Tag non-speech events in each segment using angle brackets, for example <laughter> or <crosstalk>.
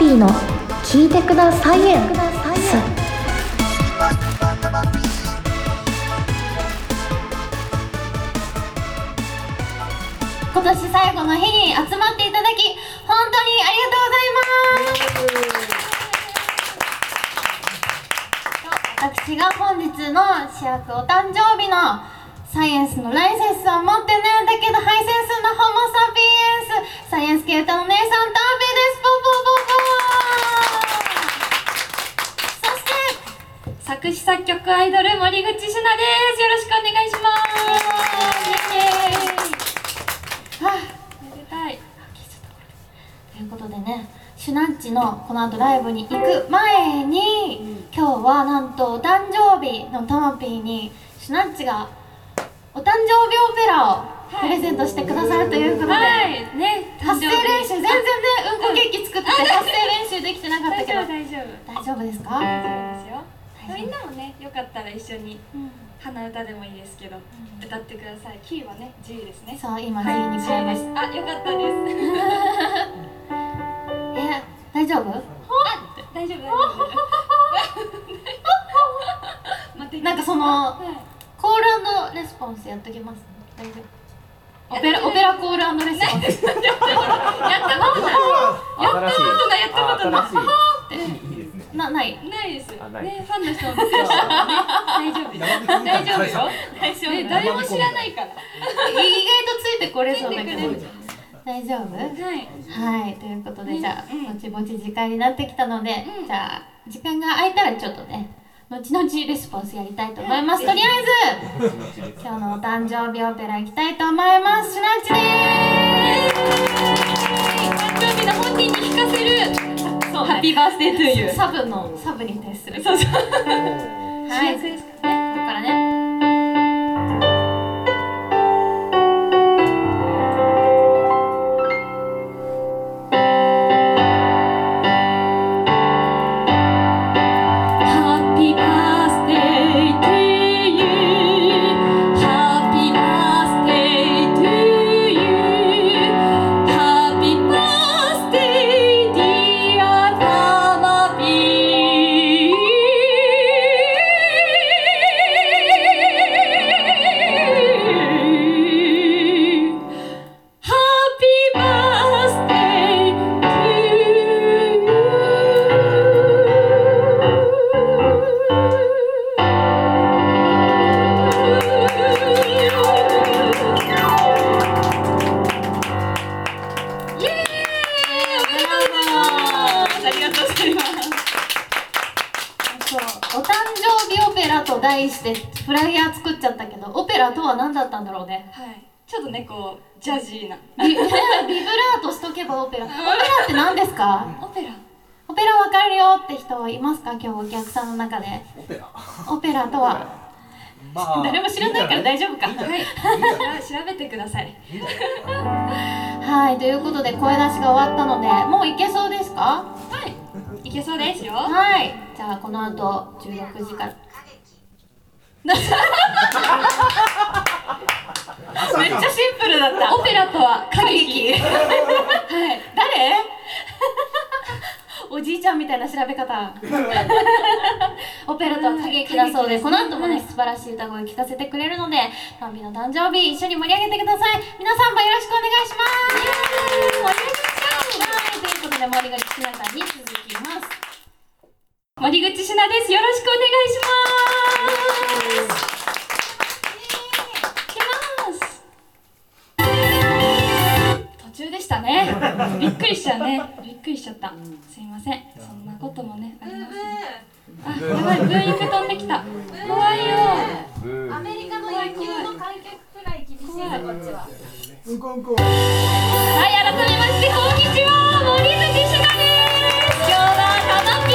ピーの聞いてくださいエンス今年最後の日に集まっていただき本当にありがとうございます。私が本日の主役お誕生日のサイエンスのライセンスは持ってないんだけどハイセンスのホモ・サピエンス。サイエンス系歌の姉さんタービーです。ポポポポそして作詞作曲アイドル森口しなです。よろしくお願いします。はあめでたい。ということでねシュナッチのこの後ライブに行く前に、今日はなんとお誕生日のタマピーにシュナッチがお誕生日オペラをプレゼントしてくださるということで、はい。ね発声練習全然ねうんこケーキ作ってて発声練習できてなかった大けど。丈夫大丈夫。大丈夫ですか、みんなもねよかったら一緒にうん。鼻歌でもいいですけど、歌ってください。キーはね G ですね。そう今 G はいに変えましです。あよかったです。<laughs> え大丈夫？あ大丈夫。大丈夫なんかそのはい。コールレスポンスやっときます。大丈夫。オペラオペラコールレスポンス。やったことない。やったことない。やったことないい。いですねなない。ないですねファンの人も <laughs> 大丈夫。です大丈夫よ。大丈夫。ね誰も知らないから。意外とついてこれそうだけど大丈夫？はい。はい。ということでねじゃあうん。ぼちぼち時間になってきたので、うん。じゃあ時間が空いたらちょっとね後々レスポンスやりたいと思います、とりあえず今日のお誕生日オペラ行きたいと思います。シュナッチで誕そうハッピーバースデートゥーユーサブのサブに徹する。そうそう。はい。ですからね。ここからねそうお誕生日オペラと題してフライヤー作っちゃったけどオペラとは何だったんだろうね。はい。ちょっとねこうジャジーな。ビビブラートしとけばオペラ。オペラって何ですか？オペラ。オペラわかるよって人いますか？今日お客さんの中で。オペラ。オペラとは。まあ誰も知らないから大丈夫か？いいはい。調べてください。い？はいということで声出しが終わったのでもういけそうですか？はい。いけそうですよ。はいじゃあこの後16時から。めっちゃシンプルだった。オペラとは歌劇はい。誰？<laughs> おじいちゃんみたいな調べ方。オペラとは歌劇だそうですこの後もね素晴らしい歌声聞かせてくれるのでファンビの誕生日一緒に盛り上げてください。皆さんもよろしくお願いします。はい。ということで森口ひなさんに続きます森口しなです。よろしくお願いします。いけます。途中でしたね。びっくりしちゃうね。びっくりしちゃった。すいません。そんなこともねありますね。あやばい。ブーイング飛んできた。怖いよ。アメリカの野球の観客くらい厳しいぞこっちは。うんこうんこはい、改めまして、こんにちは、森口しなです。今日はタマピ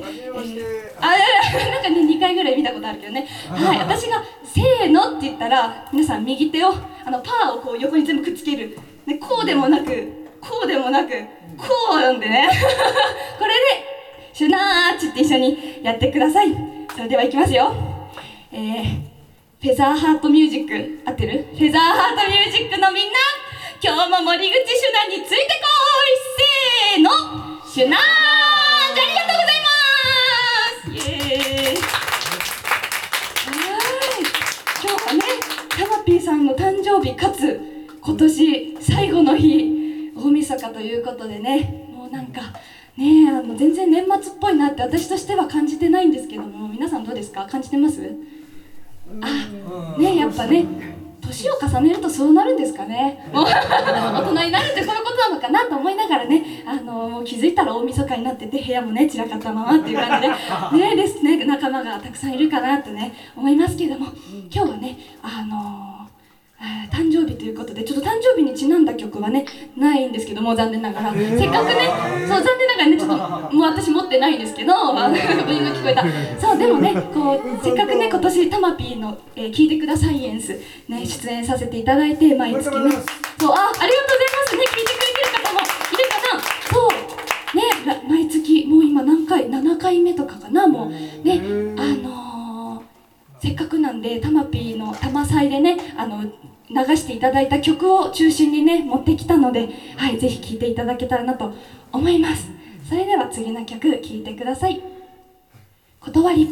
で、あなんかね2回ぐらい見たことあるけどね。はい私が「せーの」って言ったら皆さん右手をあのパーをこう横に全部くっつける、ね、こうでもなくこうでもなくこうなんでね。<laughs> これで「シュナーチ」って一緒にやってください。それではいきますよ。えーフェザーハートミュージック合ってる？フェザーハートミュージックのみんな今日も森口シュナについてこい。せーのシュナーピーさんの誕生日かつ今年最後の日大晦日ということでねもうなんかねあの全然年末っぽいなって私としては感じてないんですけども皆さんどうですか？感じてます？あねやっぱね年を重ねるとそうなるんですかね？もう大人になるってそういうことなのかなと思いながらねあのもう気づいたら大晦日になってて部屋もね散らかったままっていう感じで <laughs> ねですね仲間がたくさんいるかなとね思いますけれども今日はねあのえー <laughs> 誕生日ということでちょっと誕生日にちなんだ曲はねないんですけども残念ながら、<laughs> せっかくねそう残念ながらねちょっと <laughs> もう私持ってないんですけどあのブーイング聞こえた。そうでもねこうせっかくね今年タマピーの、えー聞いてくださいエンスね出演させていただいて毎月ね。そうあありがとうございますね。聞いてくれてる方もいるかな。そう。ねら毎月もう今何回7回目とかかなもう。ねあのーせっかくなんでタマピーの「タマ祭」でねあの流していただいた曲を中心にね持ってきたので、はい、ぜひ聴いていただけたらなと思います。それでは次の曲聴いてください「断り」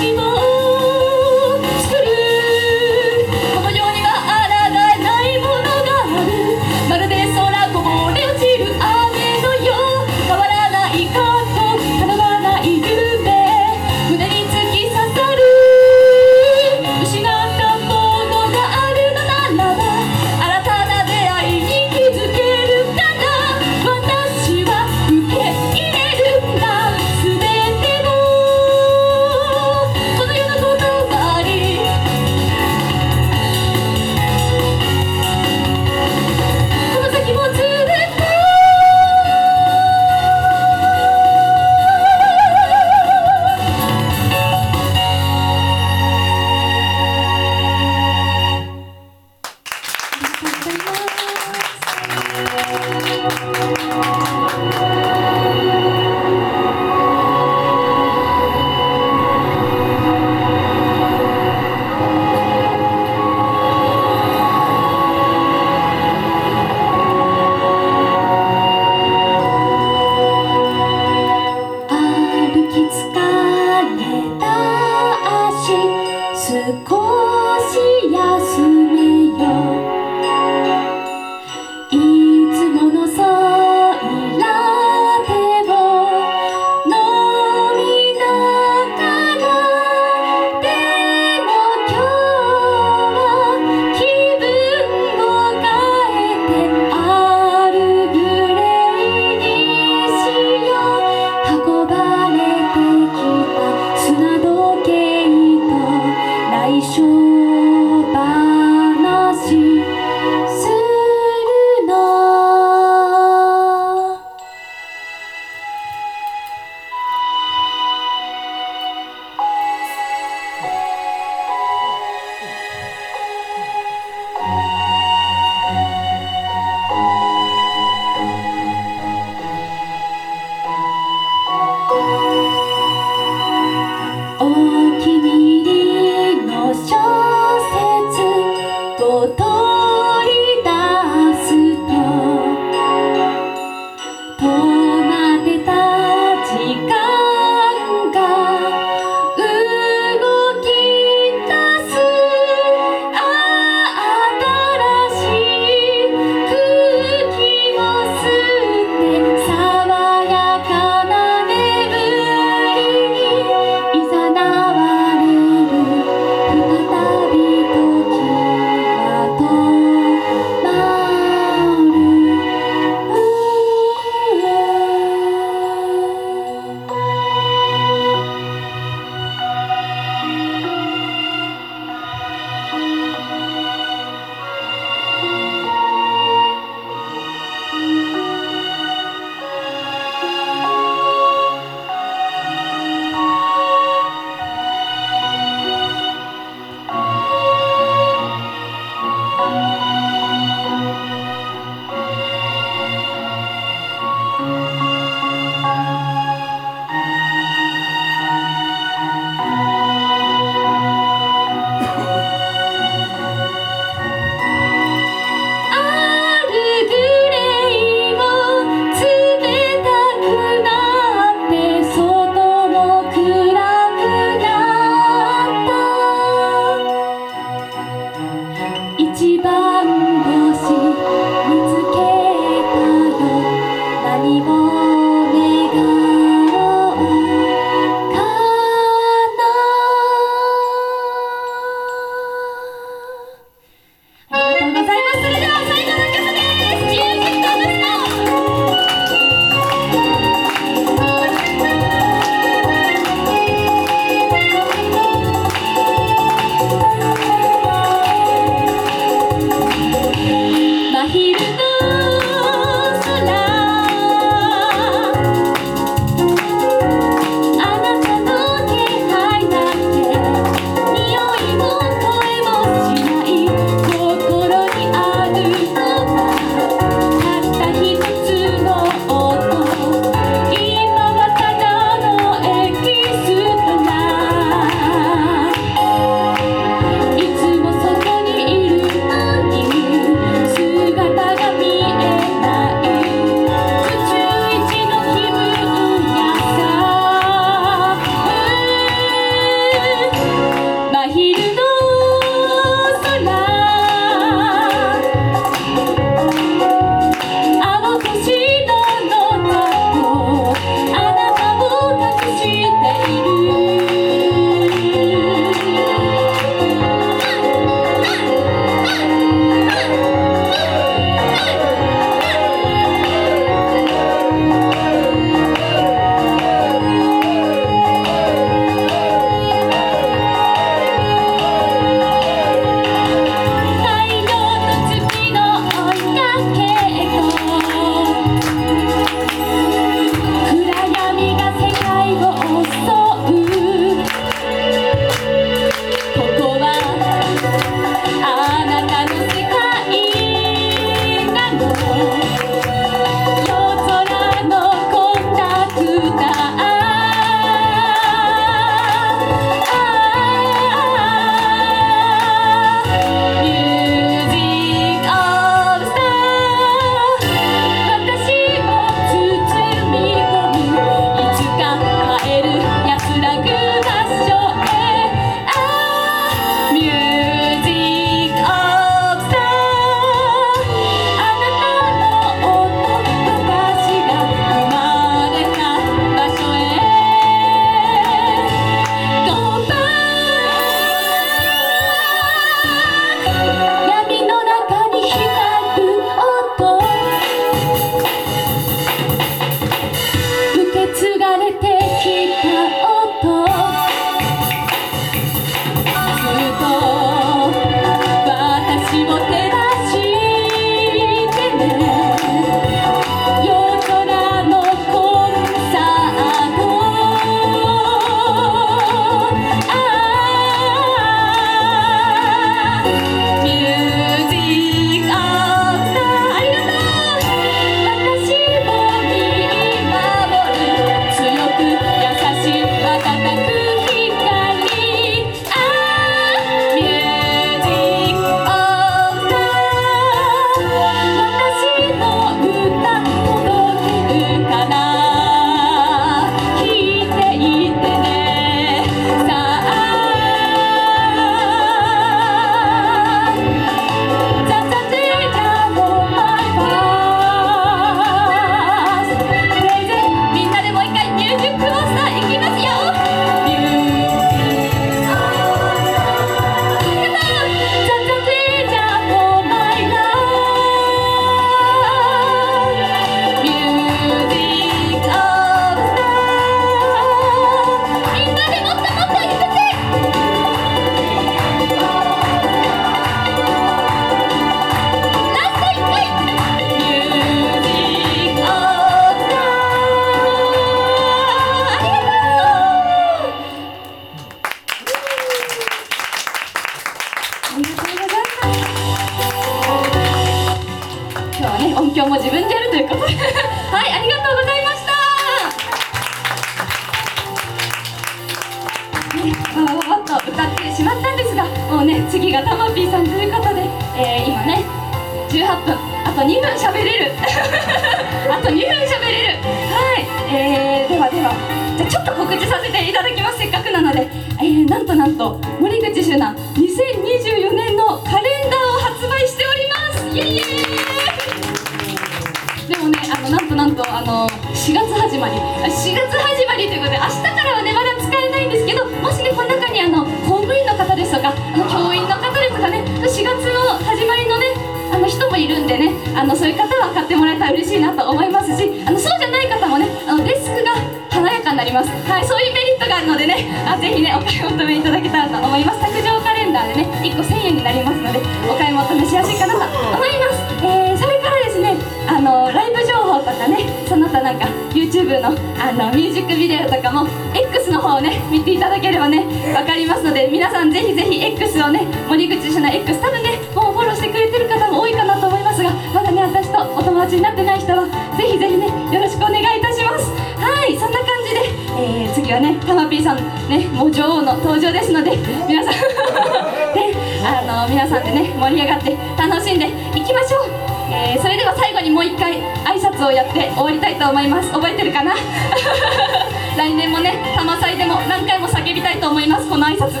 ねもう女王の登場ですので皆さん <laughs> ねあの皆さんでね盛り上がって楽しんでいきましょう。えーそれでは最後にもう一回挨拶をやって終わりたいと思います。覚えてるかな？<laughs> 来年もね玉祭でも何回も叫びたいと思います。この挨拶。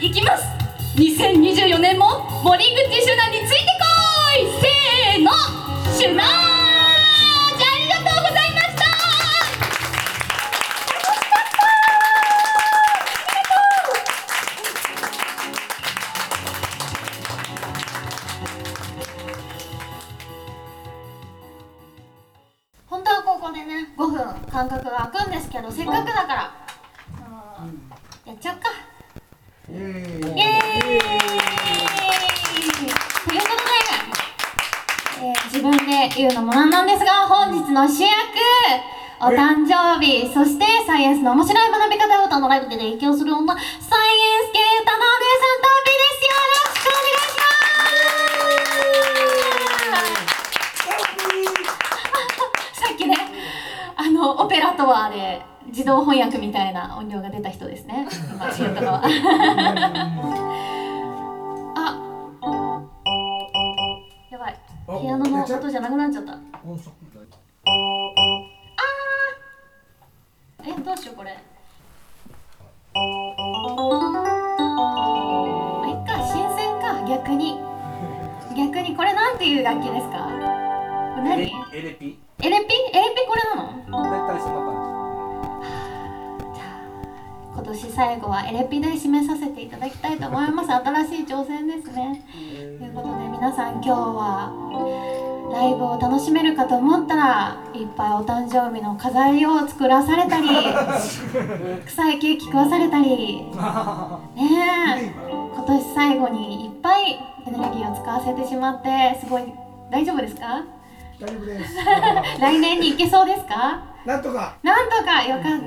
いきます。2024年も森口シュナについてこい。せーのシュナスの面白い学び方を歌のライブで提供する女サイエンス系歌のお姉さんタビですよろしくお願いし。ますさっきねあのオペラとはで自動翻訳みたいな音量が出た人ですね。今言ったのは。あ。やばい。ピアノの音じゃなくなっちゃったどうしようこれ。あいっか新鮮か逆に。逆にこれなんていう楽器ですか？これ何？エレエレピ？ピ？エレピこれなの？大体そんな感じ。今年最後はエレピで締めさせていただきたいと思います。新しい挑戦ですね。ということで皆さん今日はライブを楽しめるかと思ったらいっぱいお誕生日の飾りを作らされたり <laughs> 臭いケーキ食わされたり。<laughs> ねえ今年最後にいっぱいエネルギーを使わせてしまってすごい。大丈夫ですか？じ大丈夫です。<laughs> 来年に行けそうですか？なんとか。なんとか。よかった、ね、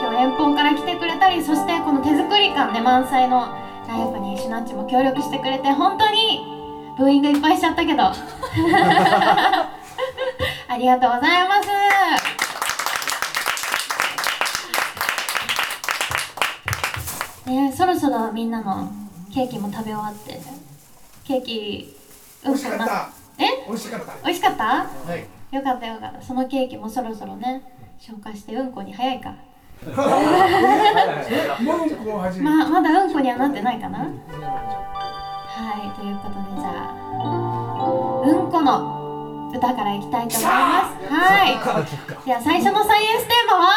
今日遠方から来てくれたりそしてこの手作り感で満載のライブにシュナッチも協力してくれて本当にブーイングいっぱいしちゃったけど。<laughs> ありがとうございます。ねそろそろみんなのケーキも食べ終わって。ケーキ美味しかった。え？美味しかった。美味しかった？はい。よかったよかった。そのケーキもそろそろね消化してうんこに早いか <laughs> ままだうんこにはなってないかなはいということでじゃあうんこの歌からいきたいと思います。はい。では最初のサイエンステーマは？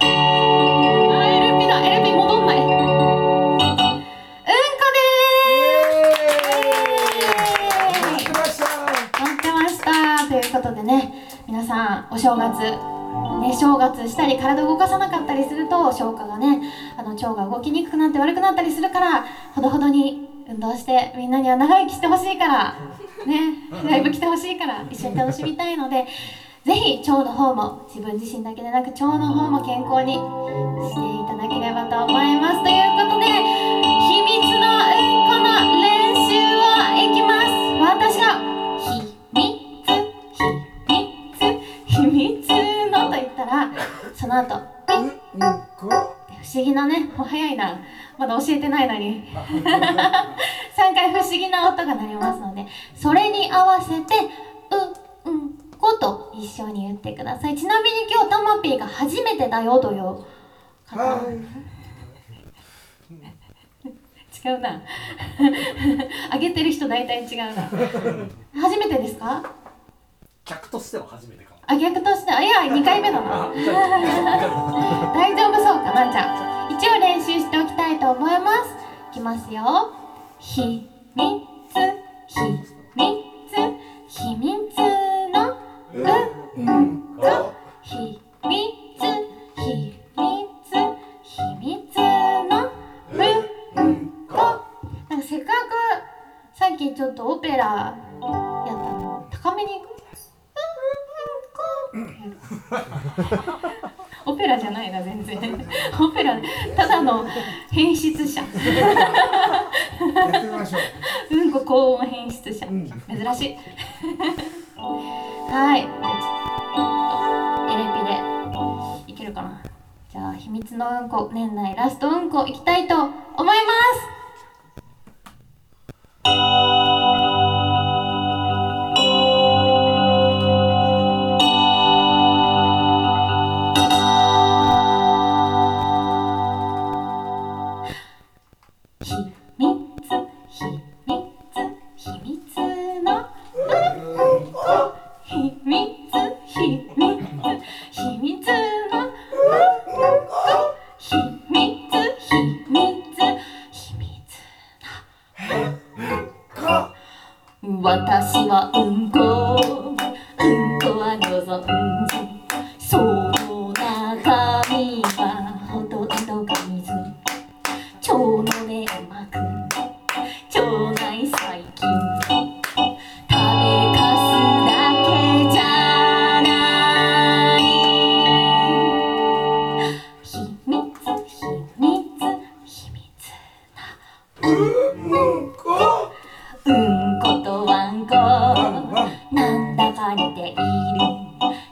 あエルピだエルピ戻んない。うんこでーす。来ました。待ってました。ということでね皆さんお正月ね正月したり体動かさなかったりすると消化がねあの腸が動きにくくなって悪くなったりするからほどほどに運動してみんなには長生きしてほしいから。ね。ライブ来てほしいから。一緒に楽しみたいのでぜひ腸の方も自分自身だけでなく腸の方も健康にしていただければと思います。ということで秘密のうんこの練習をいきます。私が秘密。秘密。秘密のと言ったらその後。ううん。こ不思議なね。もう早いなまだ教えてないのに。<laughs> 3回不思議な音が鳴りますのでそれに合わせて「ううんこと一緒に言ってください。ちなみに今日たまぴーが初めてだよという方。はい。違うな。あげてる人大体違うな。初めてですか？客としては初めてかも。あ逆として。あいや2回目だな。大丈夫そうかなじゃあ日を練習しておきたいと思います。いきますよ。秘密。秘密。秘密のうんこ秘密。秘密。秘密のうんとなんかせっかくさっきちょっとオペラやったの高めに行くう。んうんこオペラじゃないな全然。オペラただの変質者。う。うんこ高音変質者。うん。珍しい。はい。じゃあちょっとエレピで。いけるかな。じゃあ秘密のうんこ年内ラストうんこいきたいと思います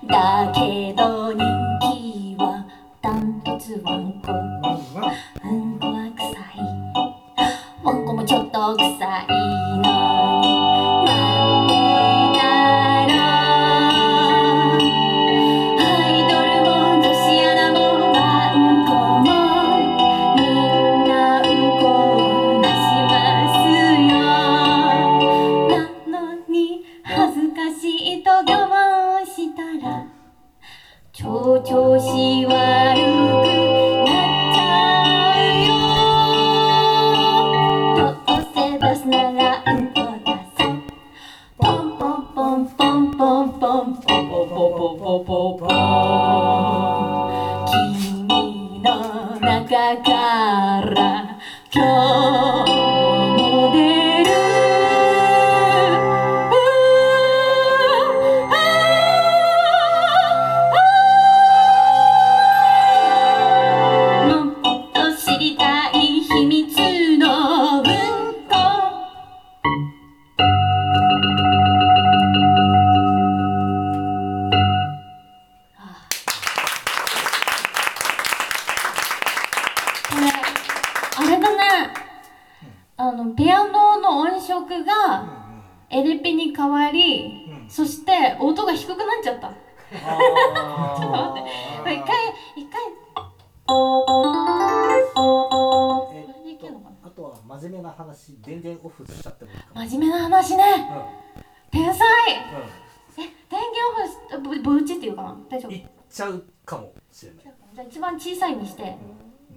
だけ真面目な話電源オフしちゃってもいいかも真面目な話ね。天才。うえ電源オフしぶぶうちっていうかな？大丈夫？んいっちゃうかもしれない。じゃあ一番小さいにしてや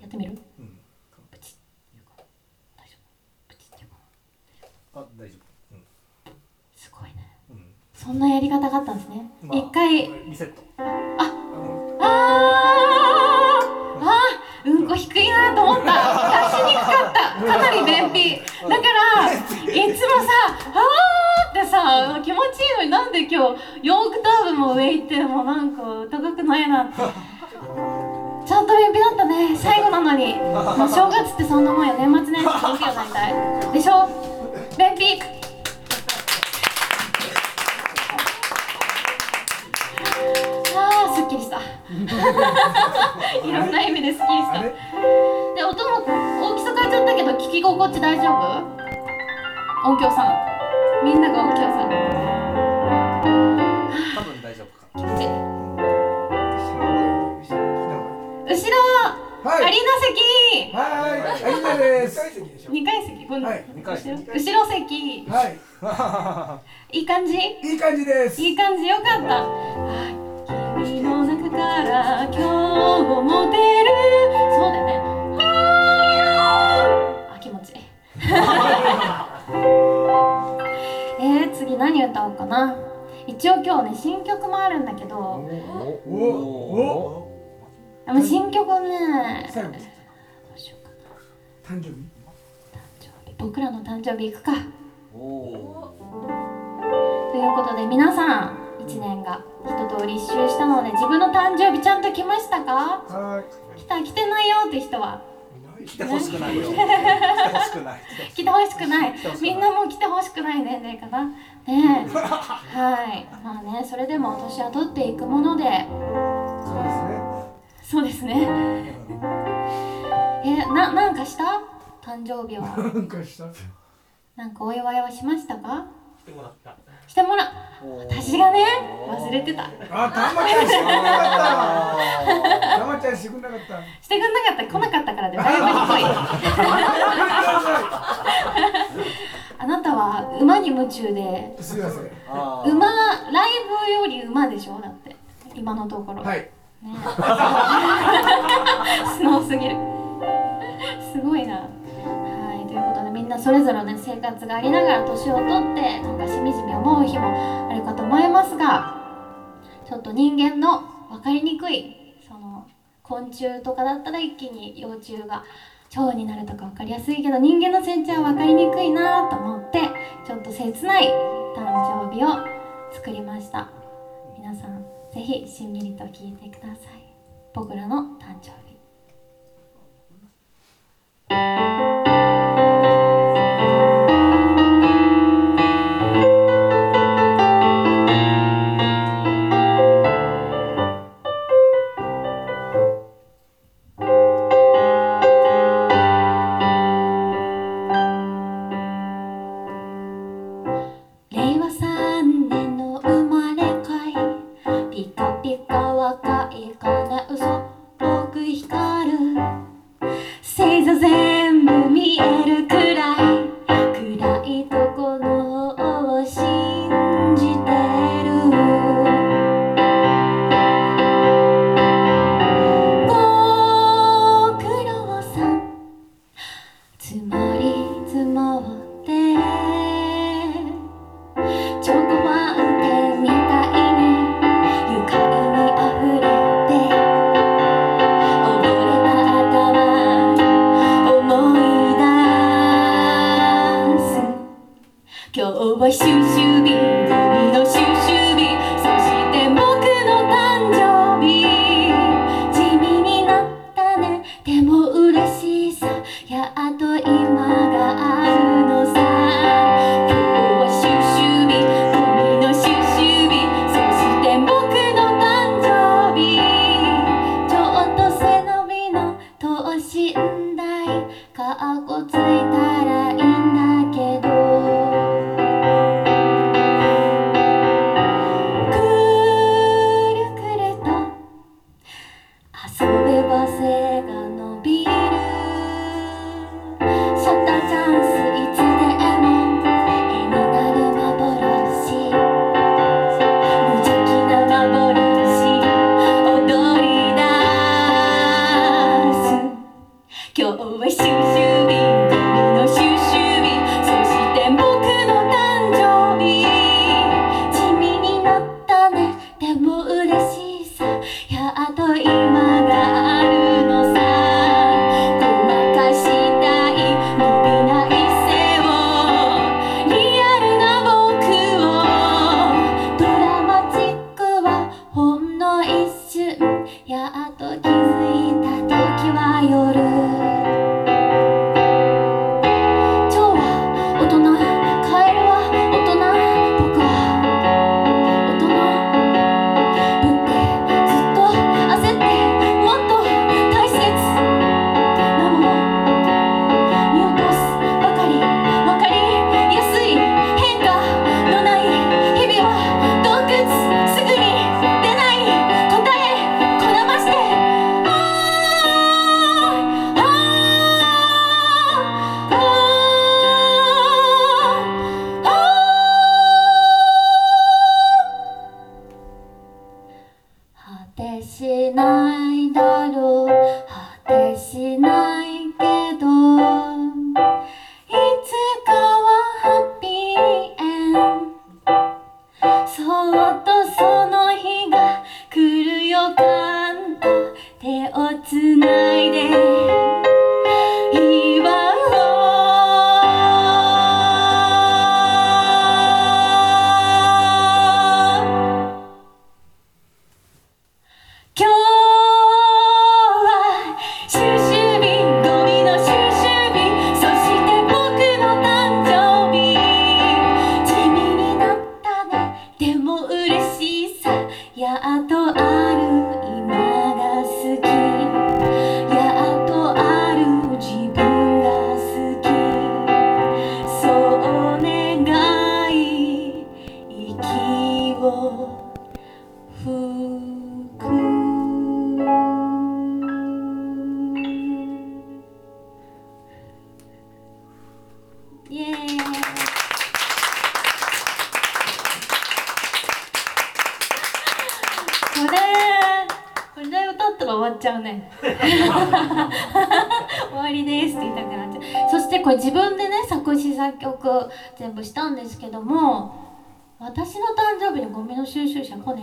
ってみる？うん。うかな。大丈夫？プチッって言うかな。あ大丈すごいね。夫うん。そんなやり方があったんですね。まあ一回。リセット。あうんこ低いなと思った。出しにくかった。かなり便秘。だからいつもさあーってさ気持ちいいのになんで今日4オクターブも上行ってもなんか高くないなって。ちゃんと便秘だったね。最後なのに。もう正月ってそんなもんや。年末年始元気がなりたい。でしょ？便秘。あーすっきりした。<laughs> いろんな意味ですっきりした。で音も大きさ変えちゃったけど聞き心地大丈夫？音響さん。みんなが音響さん。多分大丈夫か。気持ちいい。後後ろはい。アリーナ席。はいアリーナです。2階席今度はい。二階席。後ろ後ろ席。はい。いい感じ？いい感じです。いい感じ。よかった。はい。君の中から今日も出る。そうだよね。あ気持ちいい。<laughs> えー、次何歌おうかな。一応今日ね新曲もあるんだけど。おおでも新曲ねどうしようかな誕生日誕生日僕らの誕生日行くかということで皆さん1年が一通り一周したので自分の誕生日ちゃんと来ましたか？は来た来てないよって人は。来てほしくないよ。来てほしくない。来てほしくない。来てほしくない。みんなも来てほしくない年齢かな？ねえ。はい。まあねそれでも年は取っていくもので。そうですね。そうですね。えななんかした？誕生日は。なんかした？なんかお祝いはしましたか？来てもらったしてもら私がね忘れてた。あ、たまちゃんしてくれなかった。<laughs> たまちゃんしてくれなかった。してくんなかった来なかったからでだいぶ低い。あなたは馬に夢中ですみません。あー馬ライブより馬でしょ？だって。今のところ、はい。ね。<laughs> 素直すぎる。すごいなみんなそれぞれの生活がありながら年を取ってなんかしみじみ思う日もあるかと思いますがちょっと人間の分かりにくいその昆虫とかだったら一気に幼虫が蝶になるとか分かりやすいけど人間の成長は分かりにくいなと思ってちょっと切ない誕生日を作りました。皆さんぜひしんみりと聞いてください。僕らの誕生日。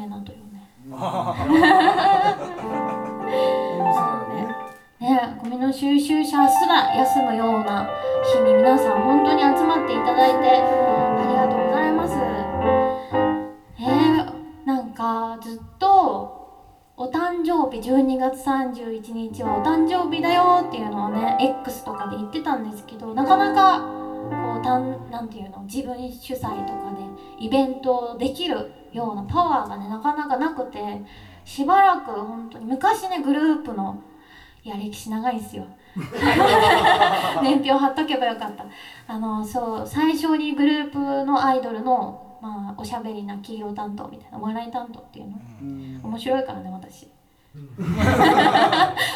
集車来ねえなというねねゴミの収集車すら休むような日に皆さん本当に集まっていただいてありがとうございます。えー、なんかずっとお誕生日12月31日はお誕生日だよっていうのをね X とかで言ってたんですけどなかなかこうたんなんていうの自分主催とかでイベントできるようなパワーがねなかなかなくてしばらく本当に昔ねグループのいや歴史長いですよ。<laughs> 年表貼っとけばよかった。あのそう最初にグループのアイドルのまあおしゃべりな黄色担当みたいなお笑い担当っていうの。面白いからね私。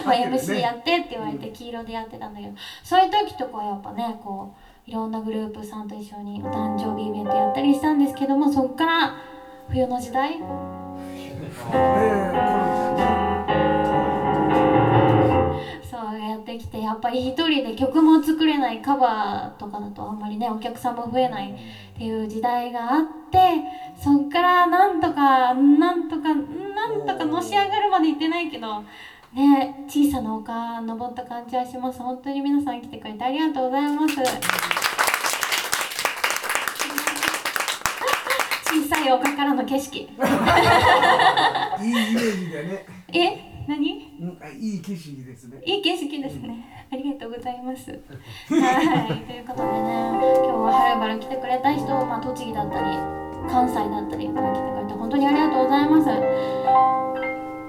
まあ MC やってって言われて黄色でやってたんだけど。そういう時とかはやっぱねこういろんなグループさんと一緒にお誕生日イベントやったりしたんですけどもそっから冬の時代？そうやってきてやっぱり一人で曲も作れないカバーとかだとあんまりねお客さんも増えないっていう時代があってそっからなんとかなんとかなんとかのし上がるまでいってないけどね小さな丘登った感じはします。本当に皆さん来てくれてありがとうございます小さい丘からの景色いいイメージだね。え何？うんあいい景色ですね。いい景色ですね。ありがとうございます。はい、ということでね、今日ははるばる来てくれた人、まあ、栃木だったり、関西だったりから来てくれて、本当にありがとうございます。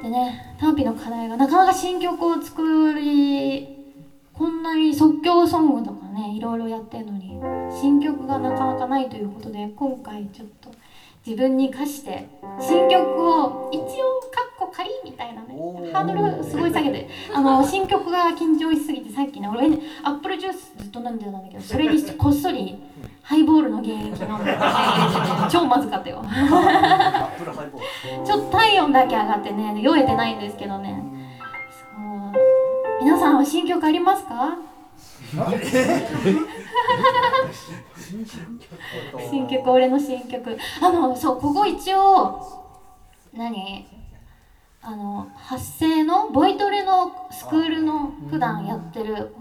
でね、単品の課題がなかなか新曲を作り、こんなに即興ソングとかね、いろいろやってるのに、新曲がなかなかないということで、今回ちょっと自分に課して、新曲を一応、カッコ仮みたいなね、ハードルすごい下げて、あの、新曲が緊張しすぎて、さっきね、俺、アップルジュースずっと飲んでたんだけど、それにしてこっそり、ハイボールの原液飲んで、超まずかったよ。アップルハイボールちょっと体温だけ上がってね、酔えてないんですけどね。そう。皆さんは新曲ありますか？新曲俺の新曲。あのそうここ一応何？あの発声のボイトレのスクールの普段やってる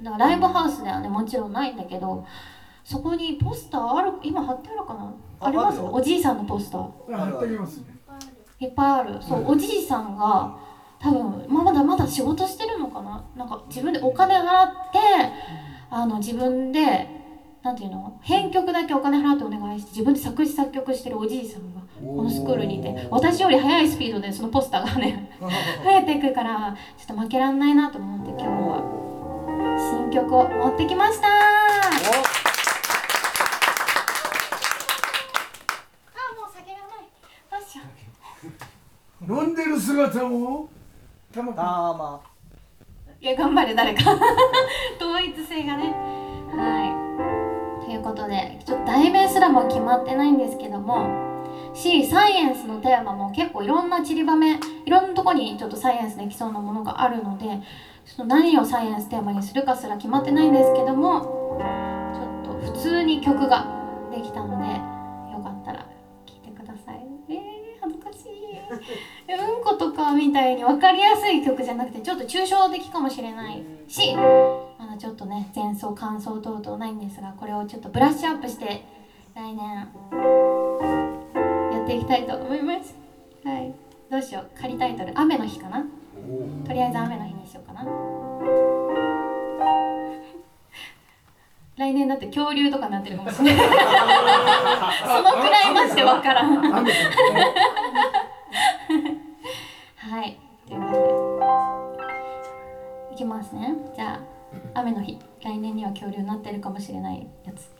だからライブハウスではねもちろんないんだけどそこにポスターある今貼ってあるかな？ああります？おじいさんのポスター。あ貼ってありますね。いっぱいある。そうおじいさんが多分、まあ、まだまだ仕事してるのかな？なんか自分でお金払ってあの自分でなんていうの編曲だけお金払ってお願いして自分で作詞作曲してるおじいさんがこのスクールにいて私より速いスピードでそのポスターがね <laughs> 増えていくからちょっと負けらんないなと思って今日は。新曲を持ってきました。あもう酒がない。どうしよう。<laughs> 飲んでる姿も。たまあーまや頑張れ誰か。<laughs> 統一性がね。はい。ということでちょっと題名すらも決まってないんですけどもしサイエンスのテーマも結構いろんな散りばめいろんなとこにちょっとサイエンスできそうなものがあるのでちょっと何をサイエンステーマにするかすら決まってないんですけどもちょっと普通に曲ができたのでみたいに分かりやすい曲じゃなくてちょっと抽象的かもしれないしまだちょっとね前奏感想等々ないんですがこれをちょっとブラッシュアップして来年やっていきたいと思います。はい。どうしよう。仮タイトル「雨の日」かな。とりあえず雨の日にしようかな。来年だって恐竜とかなってるかもしれない。<laughs> そのくらいまして分からん。はい、ということで。いきますね。じゃあ、雨の日。来年には恐竜になってるかもしれないやつ。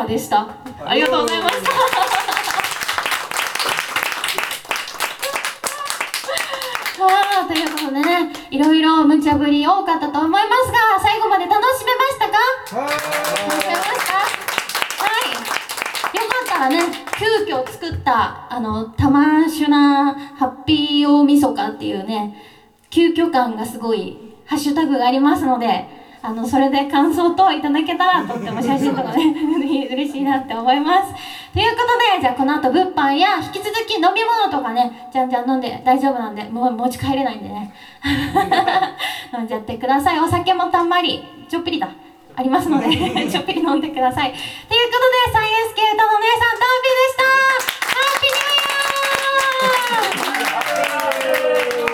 はオペラでした。ありがとうございましたということでねいろいろ無茶ぶり多かったと思いますが最後まで楽しめましたか？楽しめました？はい。よかったらね急遽作ったあの玉シュナハッピー大晦日っていうね急遽感がすごいハッシュタグがありますのであのそれで感想等いただけたらとっても写真とかね嬉しいなって思います。ということでじゃあこの後物販や引き続き飲み物とかねじゃんじゃん飲んで大丈夫なんでもう持ち帰れないんでね。飲 <laughs> んじゃってください。お酒もたんまりちょっぴりだ。ありますので <laughs> ちょっぴり飲んでください。ということでサイエンス系ーのお姉さんタンピでした。ハッピーニューイヤー。